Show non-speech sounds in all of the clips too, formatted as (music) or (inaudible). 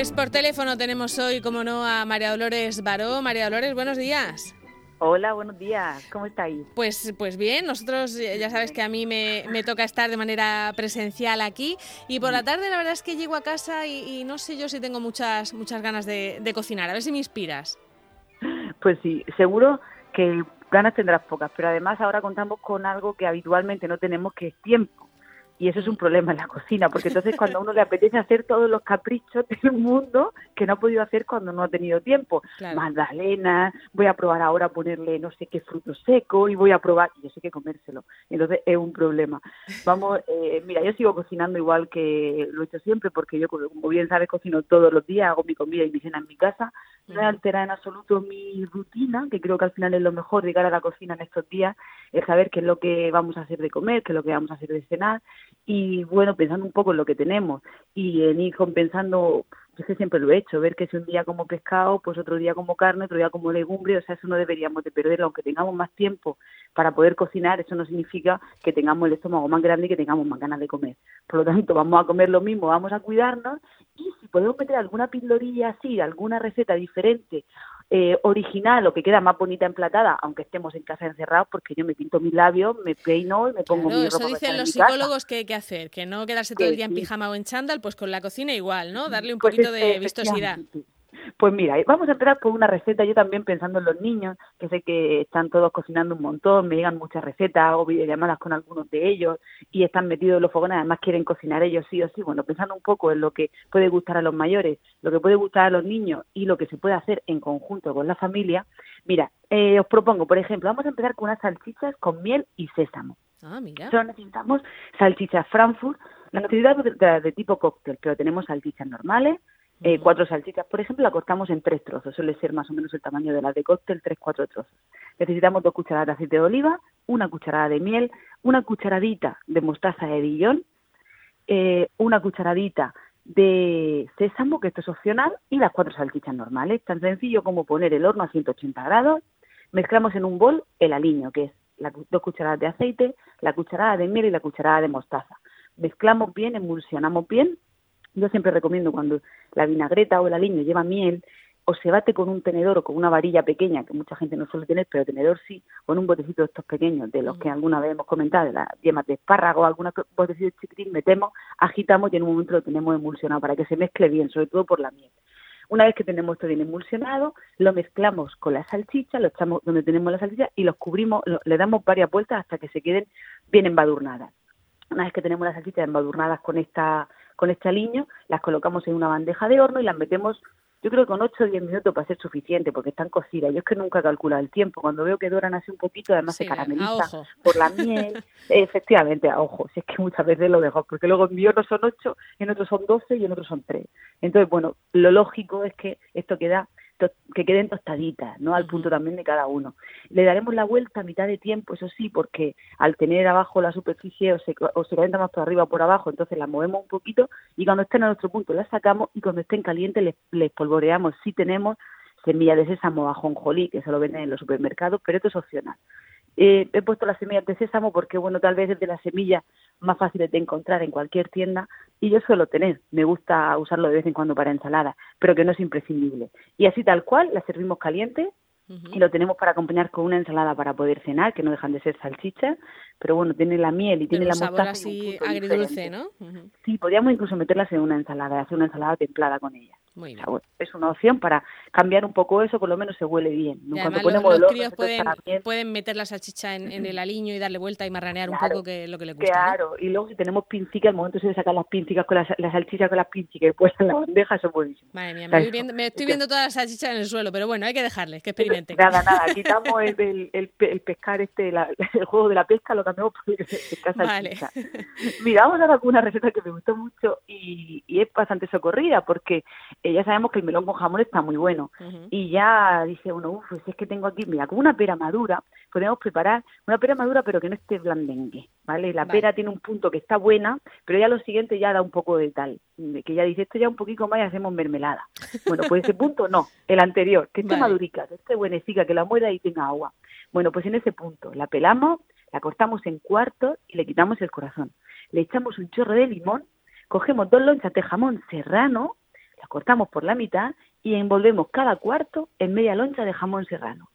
Pues por teléfono tenemos hoy, como no, a María Dolores Baró. María Dolores, buenos días. Hola, buenos días. ¿Cómo estáis? Pues, pues bien, nosotros eh, ya sabes que a mí me, toca estar de manera presencial aquí y por la tarde la verdad es que llego a casa y, no sé yo si tengo muchas, muchas ganas de, de cocinar. A ver si me inspiras. Pues sí, seguro que ganas tendrás pocas, pero además ahora contamos con algo que habitualmente no tenemos, que es tiempo. Y eso es un problema en la cocina, porque (laughs) entonces cuando a uno le apetece hacer todos los caprichos (laughs) del mundo que no ha podido hacer cuando no ha tenido tiempo. Magdalena, voy a probar ahora ponerle no sé qué fruto seco y voy a probar, y eso hay que comérselo. Entonces es un problema. Vamos, (laughs) eh, mira, yo sigo cocinando igual que lo he hecho siempre, porque yo, como bien sabes, cocino todos los días, hago mi comida y mi cena en mi casa. No he alterado en absoluto mi rutina, que creo que al final es lo mejor cara a la cocina en estos días, es saber qué es lo que vamos a hacer de comer, qué es lo que vamos a hacer de cenar y bueno, pensando un poco en lo que tenemos y en ir compensando, yo que siempre lo he hecho, ver que si un día como pescado, pues otro día como carne, otro día como legumbre, o sea, eso no deberíamos de perderlo, aunque tengamos más tiempo para poder cocinar, eso no significa que tengamos el estómago más grande y que tengamos más ganas de comer. Por lo tanto, vamos a comer lo mismo, vamos a cuidarnos y si podemos meter alguna pildorilla así, alguna receta diferente eh, original o que queda más bonita emplatada, aunque estemos en casa encerrados, porque yo me pinto mis labios, me peino y me pongo mi ropa. Eso dicen los psicólogos que hay que hacer, que no quedarse todo el día en pijama o en chándal, pues con la cocina igual, ¿no? Darle un pues poquito de vistosidad. Pues mira, vamos a empezar con una receta, yo también pensando en los niños, que sé que están todos cocinando un montón, me llegan muchas recetas o videollamadas con algunos de ellos y están metidos en los fogones, además quieren cocinar ellos sí o sí, bueno, pensando un poco en lo que puede gustar a los mayores, lo que puede gustar a los niños y lo que se puede hacer en conjunto con la familia, mira, eh, os propongo, por ejemplo, vamos a empezar con unas salchichas con miel y sésamo. Ah, mira. Solo necesitamos salchichas Frankfurt, la necesitamos de, de tipo cóctel, pero tenemos salchichas normales, eh, cuatro salchichas, por ejemplo, la cortamos en tres trozos, suele ser más o menos el tamaño de la de cóctel, tres, cuatro trozos. Necesitamos dos cucharadas de aceite de oliva, una cucharada de miel, una cucharadita de mostaza de Dijon, eh, una cucharadita de sésamo, que esto es opcional, y las cuatro salchichas normales. Tan sencillo como poner el horno a 180 grados, mezclamos en un bol el aliño, que es las dos cucharadas de aceite, la cucharada de miel y la cucharada de mostaza. Mezclamos bien, emulsionamos bien yo siempre recomiendo cuando la vinagreta o el aliño lleva miel, o se bate con un tenedor o con una varilla pequeña, que mucha gente no suele tener, pero tenedor sí, con un botecito de estos pequeños, de los que alguna vez hemos comentado, de las yemas de espárrago, alguna botecito chiquitín, metemos, agitamos y en un momento lo tenemos emulsionado para que se mezcle bien, sobre todo por la miel. Una vez que tenemos esto bien emulsionado, lo mezclamos con la salchicha, lo echamos donde tenemos la salchicha y los cubrimos, le damos varias vueltas hasta que se queden bien embadurnadas. Una vez que tenemos las salchichas embadurnadas con esta con este aliño, las colocamos en una bandeja de horno y las metemos, yo creo que con 8 o 10 minutos para ser suficiente, porque están cocidas. Yo es que nunca calculo el tiempo. Cuando veo que duran así un poquito, además se carameliza por la miel. (laughs) efectivamente, a ojo, si es que muchas veces lo dejo, porque luego en mi horno son 8, en otros son 12 y en otros son 3. Entonces, bueno, lo lógico es que esto queda que queden tostaditas, ¿no? Al punto también de cada uno. Le daremos la vuelta a mitad de tiempo, eso sí, porque al tener abajo la superficie o se, o se calienta más por arriba o por abajo, entonces la movemos un poquito y cuando estén a nuestro punto la sacamos y cuando estén calientes les, les polvoreamos. Si tenemos semilla de sésamo ajonjolí, que se lo venden en los supermercados, pero esto es opcional. Eh, he puesto las semillas de sésamo porque, bueno, tal vez es de las semillas más fáciles de encontrar en cualquier tienda y yo suelo tener, me gusta usarlo de vez en cuando para ensalada, pero que no es imprescindible. Y así tal cual, la servimos caliente y lo tenemos para acompañar con una ensalada para poder cenar, que no dejan de ser salchichas, pero bueno, tiene la miel y tiene la mostaza. así agridulce, ¿no? Sí, podríamos incluso meterlas en una ensalada, hacer una ensalada templada con ella es una opción para cambiar un poco eso, por lo menos se huele bien. ponemos los, críos pueden, meter la salchicha en, el aliño y darle vuelta y marranear un poco que lo que les gusta. Claro, y luego si tenemos pincicas, al momento de sacar las pincicas con las, salchichas con las pincicas y pues en la bandeja, eso es buenísimo. Madre mía, me, estoy viendo todas las salchichas en el suelo, pero bueno, hay que dejarles, que experimenten. Nada, nada, quitamos el, el, pescar este, el juego de la pesca, lo cambiamos por el pescar salchicha. Mira, vamos a con una receta que me gustó mucho y, y es bastante socorrida porque eh, ya sabemos que el melón con jamón está muy bueno. Y ya dice uno, uff, si es que tengo aquí, mira, con una pera madura, podemos preparar una pera madura pero que no esté blandengue, ¿vale? La pera tiene un punto que está buena, pero ya lo siguiente ya da un poco de tal, que ya dice, esto ya un poquito más y hacemos mermelada. (laughs) Bueno, pues ese punto no, el anterior, que esté madurica, que esté buenecica, que la muera y tenga agua. Bueno, pues en ese punto la pelamos, la cortamos en cuartos y le quitamos el corazón. Le echamos un chorro de limón, cogemos dos lonchas de jamón serrano, las cortamos por la mitad y envolvemos cada cuarto en media loncha de jamón serrano.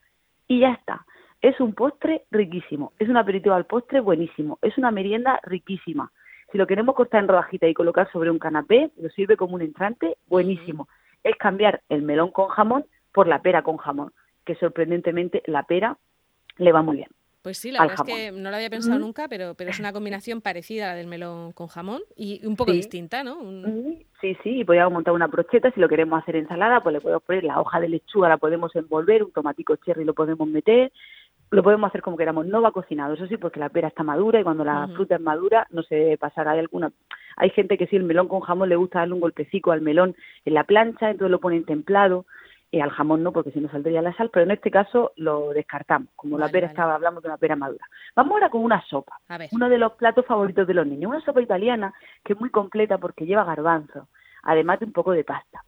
Y ya está. Es un postre riquísimo, es un aperitivo al postre buenísimo, es una merienda riquísima. Si lo queremos cortar en rodajita y colocar sobre un canapé, lo sirve como un entrante buenísimo. Es cambiar el melón con jamón por la pera con jamón, que sorprendentemente la pera le va muy bien. Pues sí, la verdad es que no lo había pensado nunca, pero, pero es una combinación parecida a la del melón con jamón y un poco distinta, ¿no? Sí, sí, y podríamos montar una brocheta, si lo queremos hacer ensalada, pues le podemos poner la hoja de lechuga, la podemos envolver, un tomatico cherry lo podemos meter, lo podemos hacer como queramos, no va cocinado, eso sí, porque la pera está madura y cuando la fruta es madura no se debe pasar. Hay alguna, hay gente que si el melón con jamón le gusta darle un golpecico al melón en la plancha, entonces lo ponen templado y al jamón no, porque si no saldría la sal, pero en este caso lo descartamos, como la pera estaba, hablamos de una pera madura. Vamos ahora con una sopa, uno de los platos favoritos de los niños, una sopa italiana que es muy completa porque lleva garbanzo, además de un poco de pasta.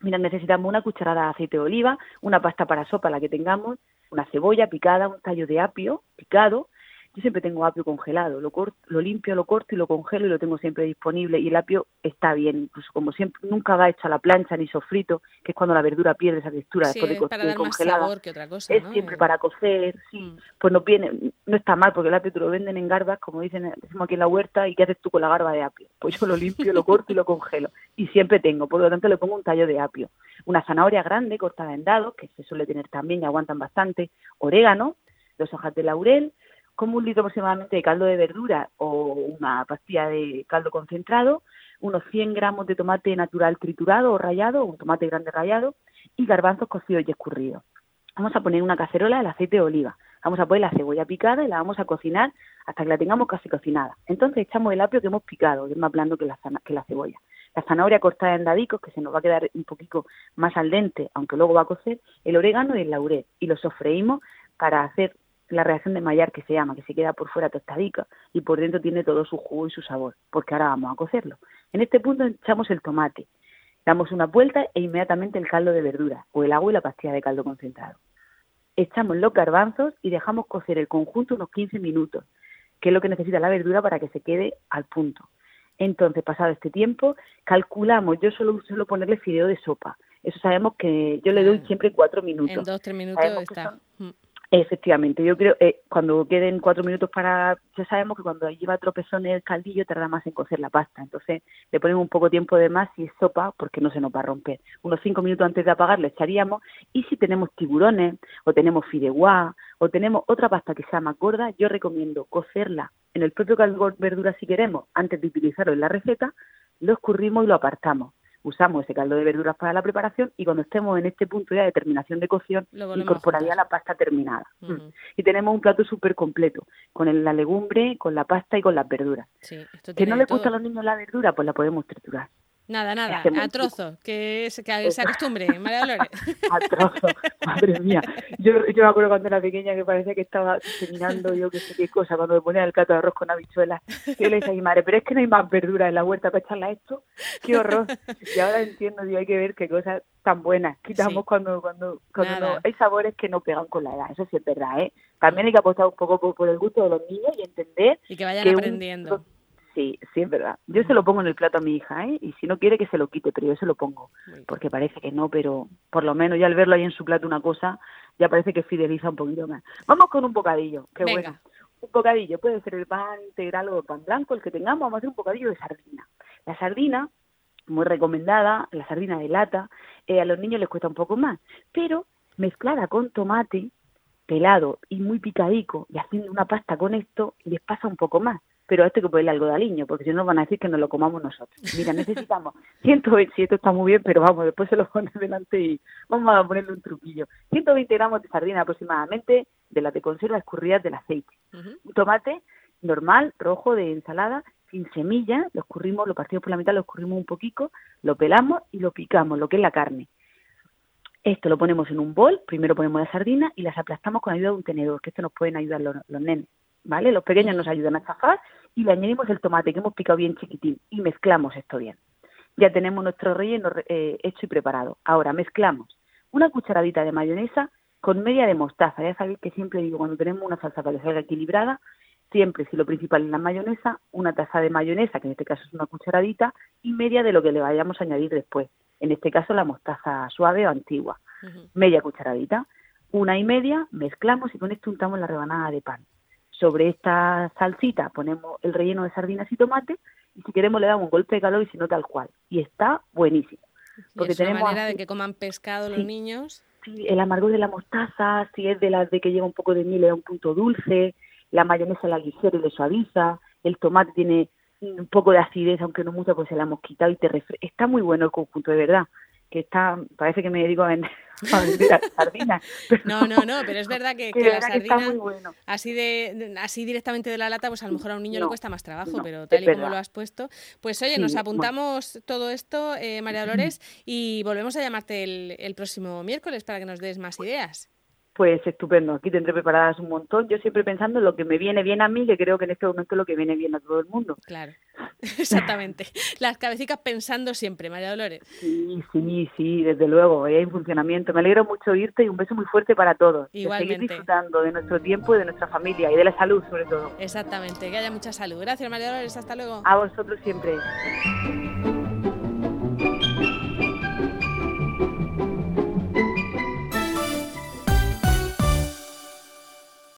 Mira, necesitamos una cucharada de aceite de oliva, una pasta para sopa, la que tengamos, una cebolla picada, un tallo de apio picado, yo siempre tengo apio congelado, lo, corto, lo limpio, lo corto y lo congelo y lo tengo siempre disponible y el apio está bien, incluso como siempre nunca va hecho a la plancha ni sofrito, que es cuando la verdura pierde esa textura después de para dar congelada. Más sabor que otra cosa, es siempre para cocer, sí, mm. pues no viene, no está mal porque el apio te lo venden en garbas, como dicen decimos aquí en la huerta, y ¿qué haces tú con la garba de apio? Pues yo lo limpio, lo corto y lo congelo y siempre tengo, por lo tanto le pongo un tallo de apio, una zanahoria grande cortada en dados, que se suele tener también y aguantan bastante, orégano, dos hojas de laurel, como un litro aproximadamente de caldo de verdura o una pastilla de caldo concentrado, unos 100 gramos de tomate natural triturado o rallado, un tomate grande rallado, y garbanzos cocidos y escurridos. Vamos a poner una cacerola el aceite de oliva. Vamos a poner la cebolla picada y la vamos a cocinar hasta que la tengamos casi cocinada. Entonces echamos el apio que hemos picado, que es más blando que la, que la cebolla. La zanahoria cortada en dadicos, que se nos va a quedar un poquito más al dente, aunque luego va a cocer, el orégano y el laurel. Y lo sofreímos para hacer la reacción de Maillard que se llama, que se queda por fuera tostadica y por dentro tiene todo su jugo y su sabor, porque ahora vamos a cocerlo. En este punto echamos el tomate, damos una vuelta e inmediatamente el caldo de verdura o el agua y la pastilla de caldo concentrado. Echamos los garbanzos y dejamos cocer el conjunto unos 15 minutos, que es lo que necesita la verdura para que se quede al punto. Entonces, pasado este tiempo, calculamos, yo solo suelo ponerle fideo de sopa. Eso sabemos que yo le doy siempre cuatro minutos. En dos, tres minutos está. Mm. Efectivamente, yo creo eh, cuando queden cuatro minutos para, ya sabemos que cuando lleva tropezones el caldillo tarda más en cocer la pasta, entonces le ponemos un poco tiempo de más si es sopa porque no se nos va a romper. Unos cinco minutos antes de apagar le echaríamos y si tenemos tiburones o tenemos fideuá o tenemos otra pasta que sea más gorda, yo recomiendo cocerla en el propio caldo verdura si queremos antes de utilizarlo en la receta, lo escurrimos y lo apartamos usamos ese caldo de verduras para la preparación y cuando estemos en este punto ya de terminación de cocción, incorporaría la pasta terminada. Mm. Y tenemos un plato súper completo, con la legumbre, con la pasta y con las verduras. ¿Que no le gusta a los niños la verdura? Pues la podemos triturar. Nada, nada, a trozo, que, se, que se acostumbre, (laughs) María Dolores. a trozo, madre mía. Yo, yo me acuerdo cuando era pequeña que parecía que estaba terminando yo qué sé qué cosa, cuando me ponía el cato de arroz con habichuelas. Yo le decía a mi madre, pero es que no hay más verdura en la huerta para echarla a esto. Qué horror. Y ahora entiendo, digo, hay que ver qué cosas tan buenas quitamos cuando, cuando, cuando hay sabores que no pegan con la edad. Eso sí es verdad, ¿eh? También hay que apostar un poco por, el gusto de los niños y entender. Y que vayan aprendiendo. Sí, sí, es verdad. Yo se lo pongo en el plato a mi hija, ¿eh? Y si no quiere que se lo quite, pero yo se lo pongo. Porque parece que no, pero por lo menos ya al verlo ahí en su plato una cosa, ya parece que fideliza un poquito más. Vamos con un bocadillo, qué bueno. Un bocadillo, puede ser el pan integral o el pan blanco, el que tengamos, vamos a hacer un bocadillo de sardina. La sardina, muy recomendada, la sardina de lata, eh, a los niños les cuesta un poco más, pero mezclada con tomate pelado y muy picadico y haciendo una pasta con esto, les pasa un poco más pero a esto hay que ponerle algo de aliño, porque si no van a decir que nos lo comamos nosotros. Mira, necesitamos (laughs) 120, si esto está muy bien, pero vamos, después se lo pones delante y vamos a ponerle un truquillo. 120 gramos de sardina aproximadamente, de las de conserva escurridas del aceite. Un tomate normal, rojo, de ensalada, sin semilla, lo escurrimos, lo partimos por la mitad, lo escurrimos un poquito, lo pelamos y lo picamos, lo que es la carne. Esto lo ponemos en un bol, primero ponemos la sardina y las aplastamos con ayuda de un tenedor, que esto nos pueden ayudar los, los nenes. ¿Vale? Los pequeños nos ayudan a chafar y le añadimos el tomate que hemos picado bien chiquitín y mezclamos esto bien. Ya tenemos nuestro relleno eh, hecho y preparado. Ahora mezclamos una cucharadita de mayonesa con media de mostaza. Ya sabéis que siempre digo, cuando tenemos una salsa para que salga equilibrada, siempre, si lo principal es la mayonesa, una taza de mayonesa, que en este caso es una cucharadita, y media de lo que le vayamos a añadir después. en este caso la mostaza suave o antigua, media cucharadita, una y media, mezclamos y con esto untamos la rebanada de pan. Sobre esta salsita ponemos el relleno de sardinas y tomate y si queremos le damos un golpe de calor y si no tal cual. Y está buenísimo. Porque es tenemos una manera de que coman pescado los niños. Sí, el amargor de la mostaza, si es de las de que lleva un poco de miel, le da un punto dulce, la mayonesa la ligera y le suaviza, el tomate tiene un poco de acidez, aunque no mucho, pues se la hemos quitado y te refresca. Está muy bueno el conjunto, de verdad que está, parece que me dedico a vender, (laughs) sardinas. (laughs) no, no, no, pero es verdad que, (laughs) la sardina, así, de, así directamente de la lata, pues a lo mejor a un niño le cuesta más trabajo, pero tal y como lo has puesto. Pues oye, nos apuntamos todo esto, eh, María Dolores, (clears throat) y volvemos a llamarte el, el próximo miércoles para que nos des más ideas. Pues estupendo, aquí tendré preparadas un montón. Yo siempre pensando en lo que me viene bien a mí, que creo que en este momento es lo que viene bien a todo el mundo. Claro, (laughs) exactamente. Las cabecitas pensando siempre, María Dolores. Sí, sí, sí, desde luego, hay en funcionamiento. Me alegro mucho irte y un beso muy fuerte para todos. Igualmente. seguir disfrutando de nuestro tiempo y de nuestra familia y de la salud sobre todo. Exactamente, que haya mucha salud. Gracias María Dolores, hasta luego. A vosotros siempre.